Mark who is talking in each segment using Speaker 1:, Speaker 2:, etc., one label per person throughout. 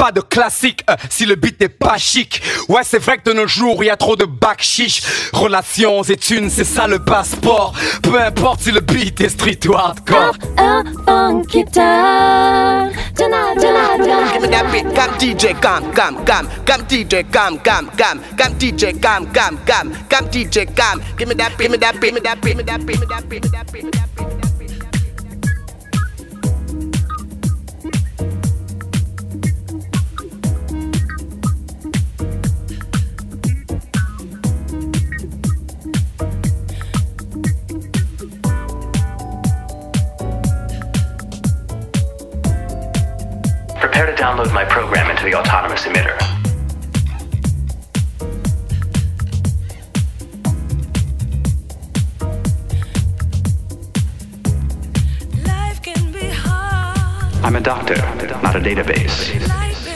Speaker 1: pas de classique euh, si le beat est pas chic. Ouais, c'est vrai que de nos jours, il y a trop de bac chiche. Relations et thunes, c'est ça le passeport. Peu importe si le beat est street ou hardcore.
Speaker 2: Un funky time. Tonight, tonight, tonight.
Speaker 3: Give me that beat, come DJ, come, come, come, come DJ, come, come, come, come DJ, come, come, come, come DJ, come. Give me that beat, give me that beat, give me that beat, give me that beat, give me that beat, give me that beat,
Speaker 4: Prepare to download my program into the autonomous emitter.
Speaker 5: Life can be hard.
Speaker 4: I'm a doctor, not a database.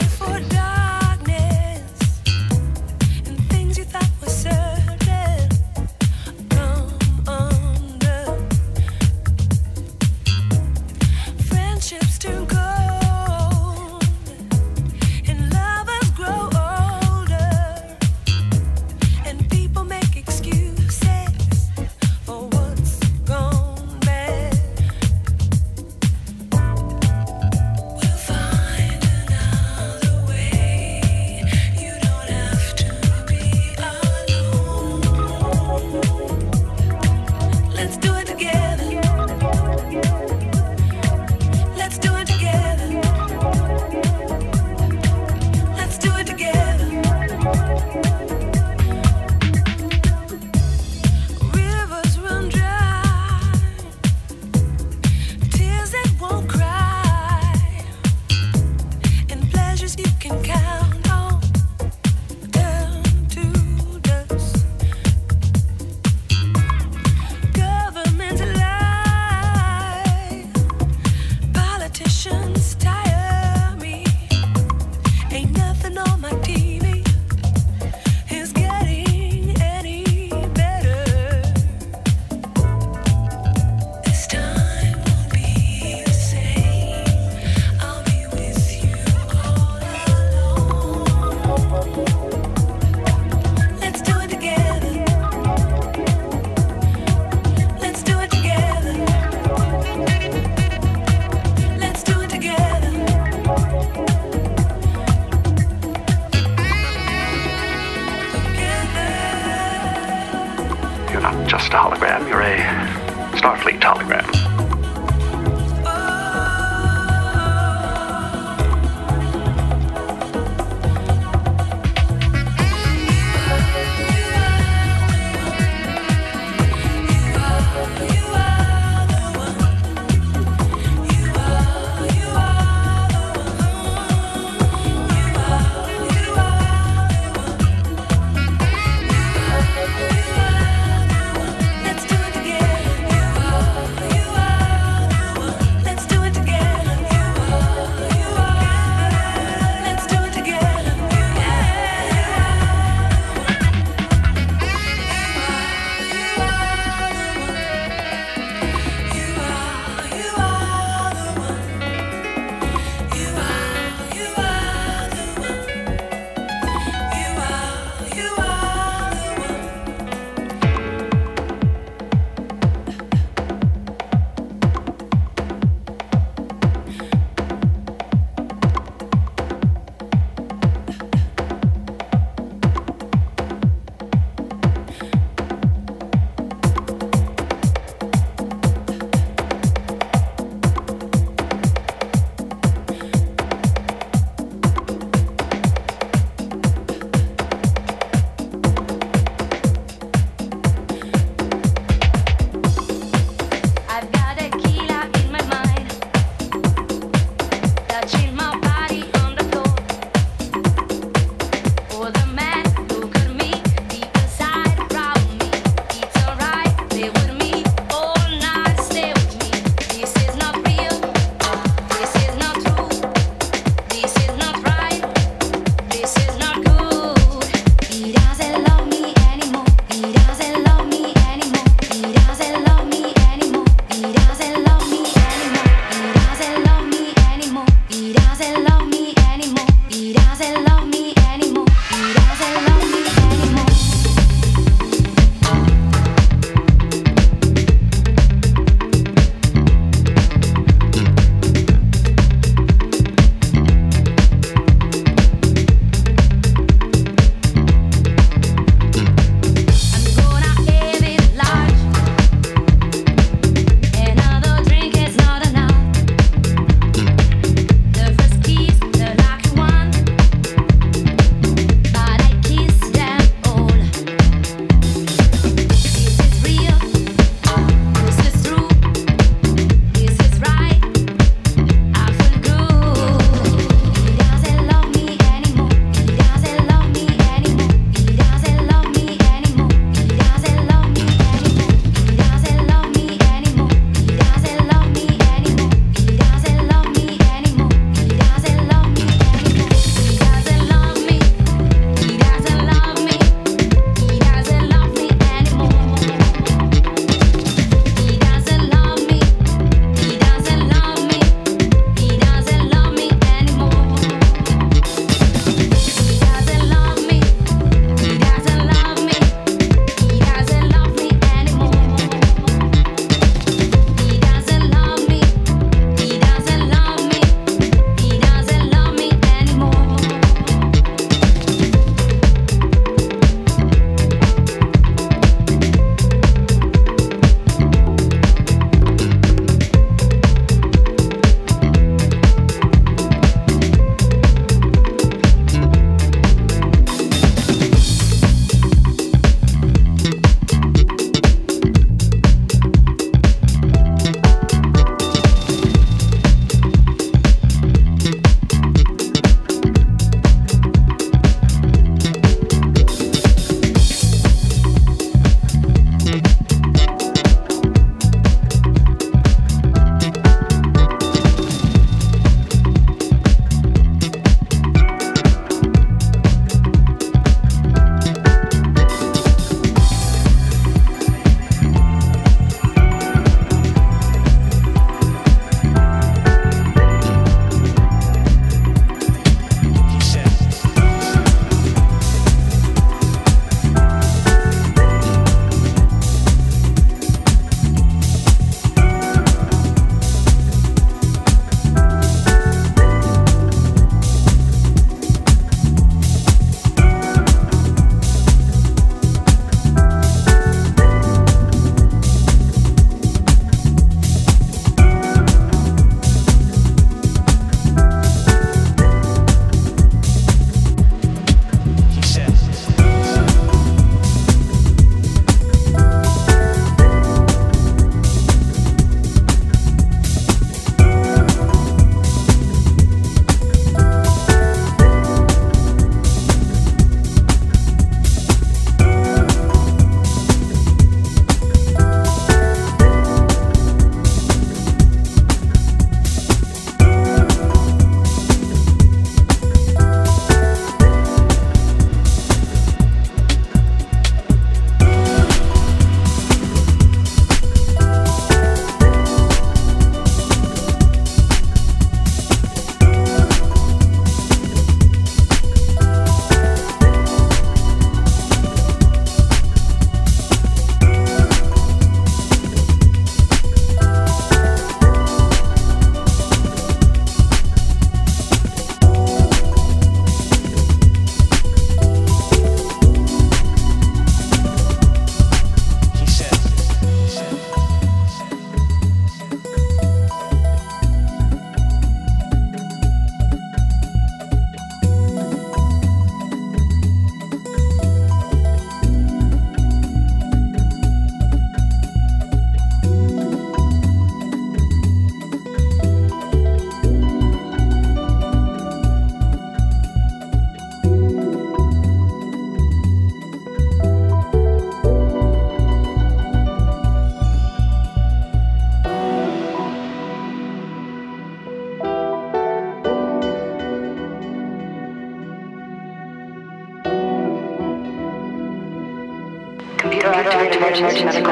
Speaker 6: emotion of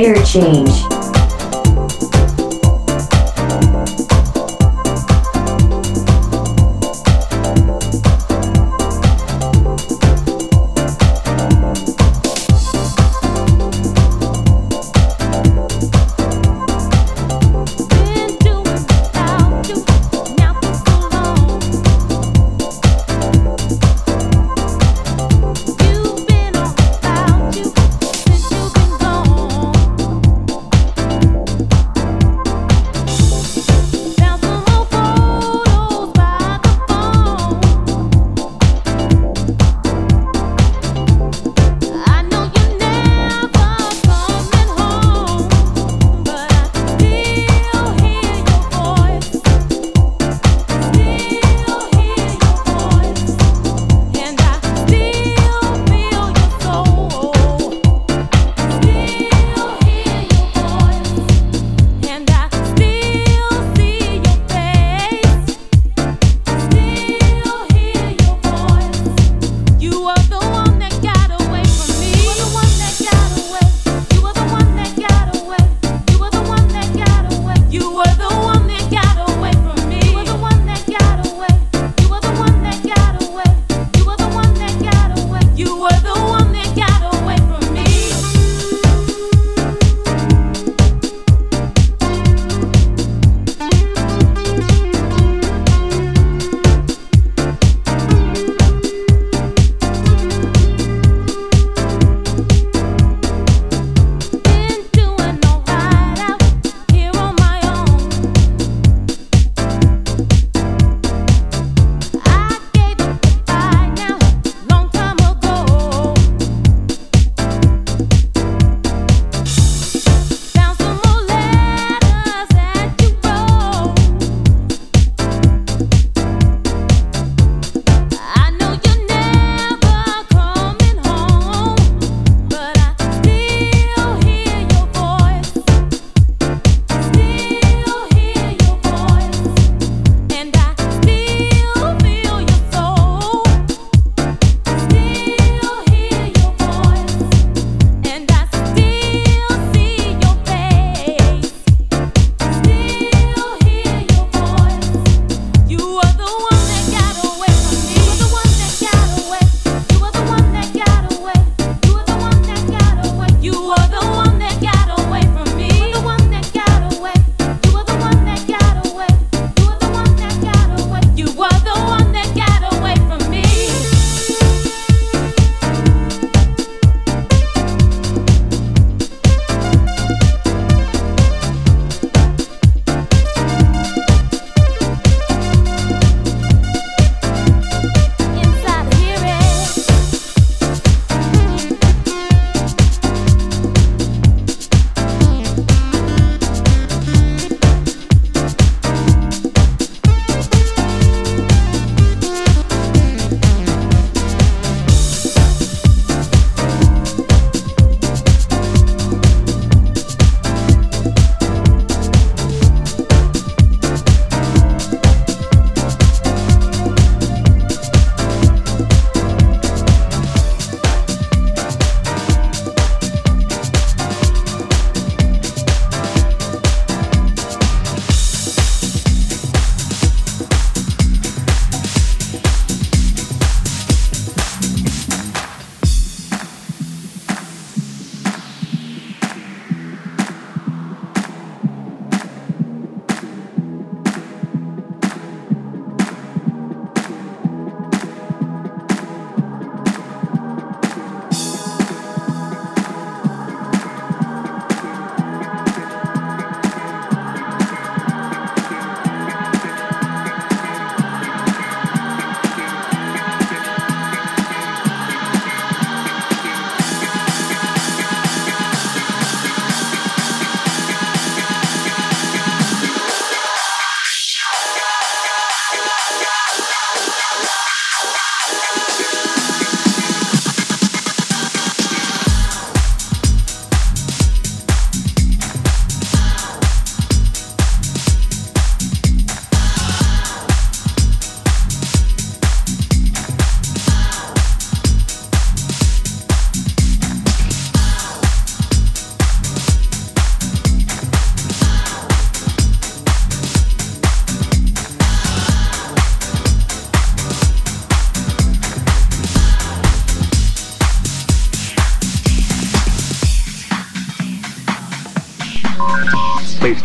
Speaker 6: Player
Speaker 7: change.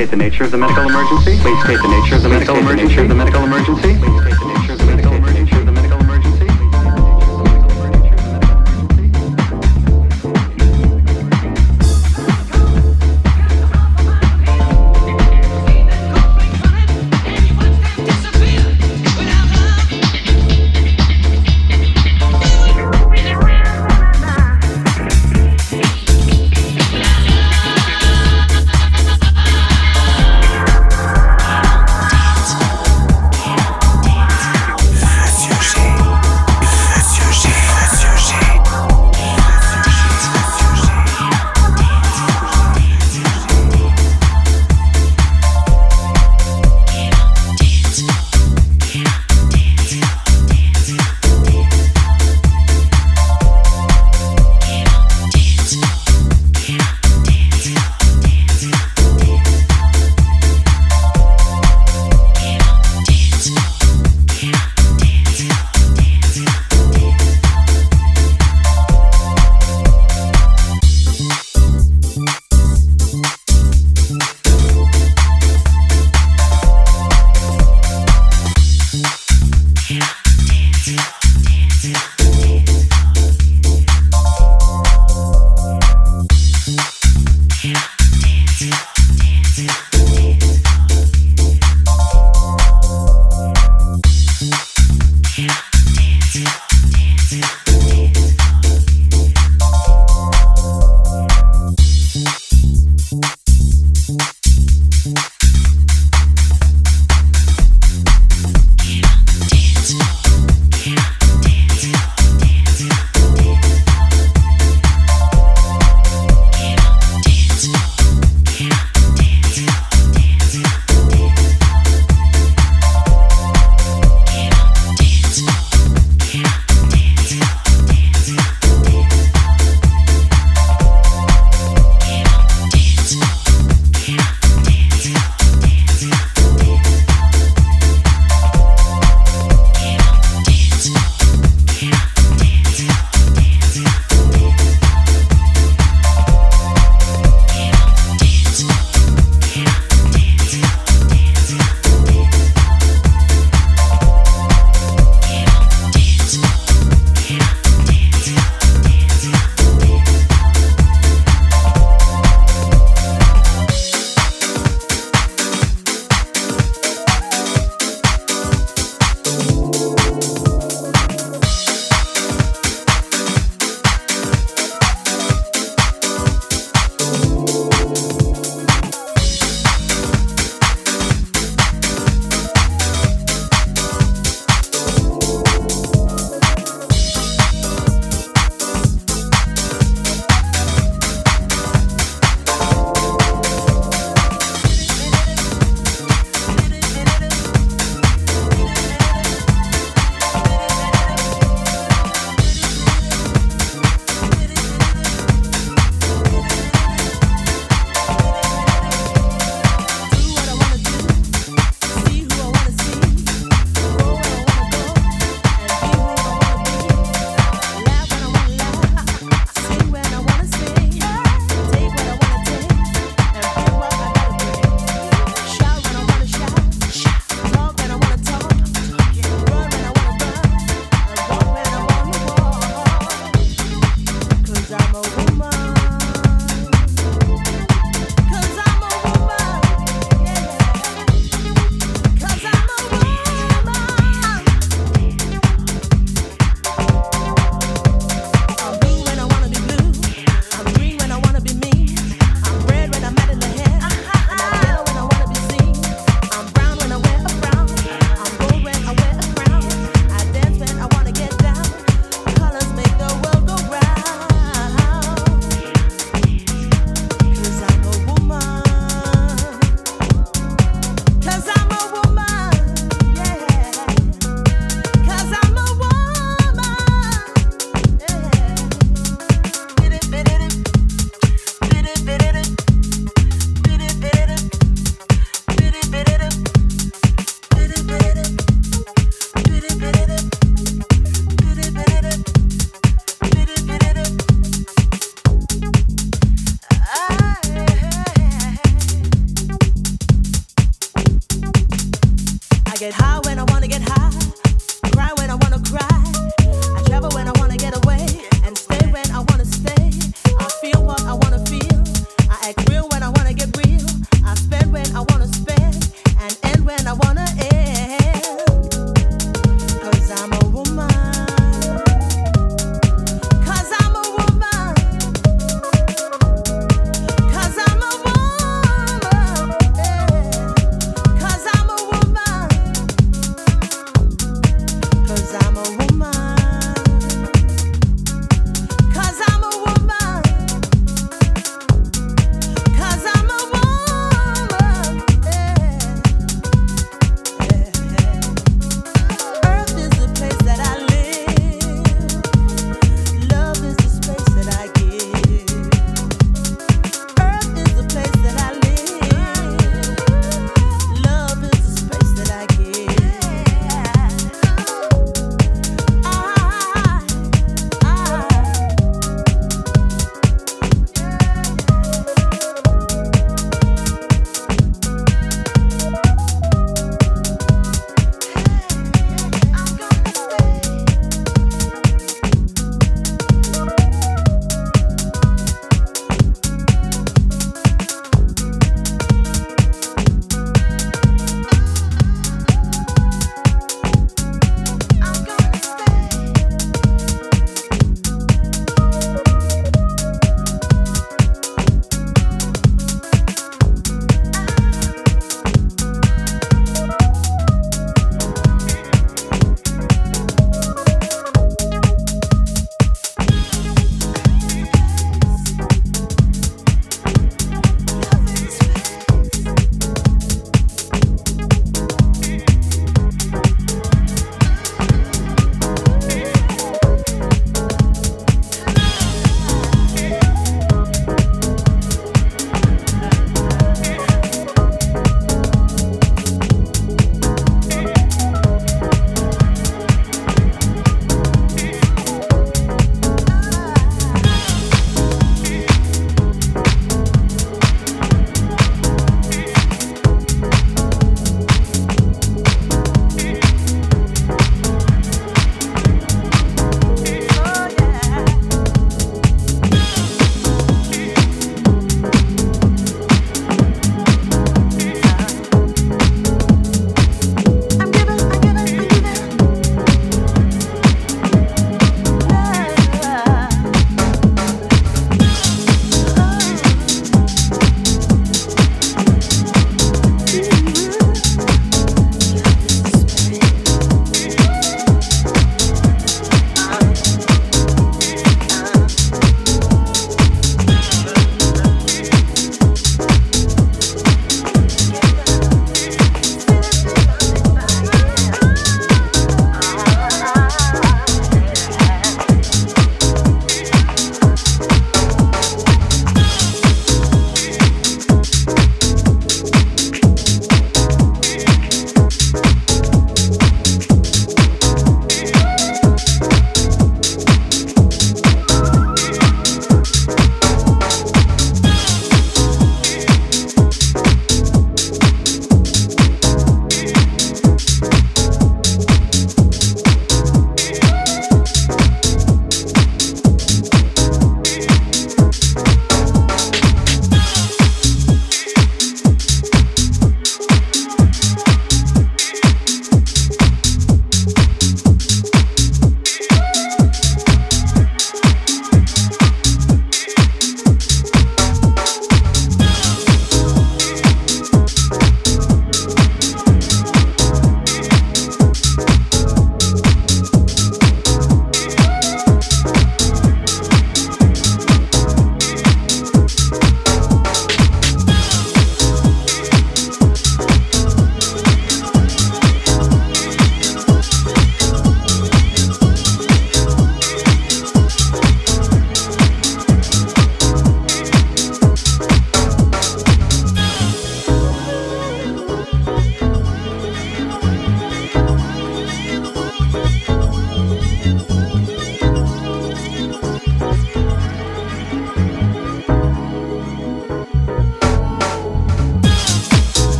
Speaker 5: State the nature of the medical emergency. Please state the nature of the medical emergency. The medical emergency.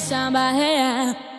Speaker 7: samba real.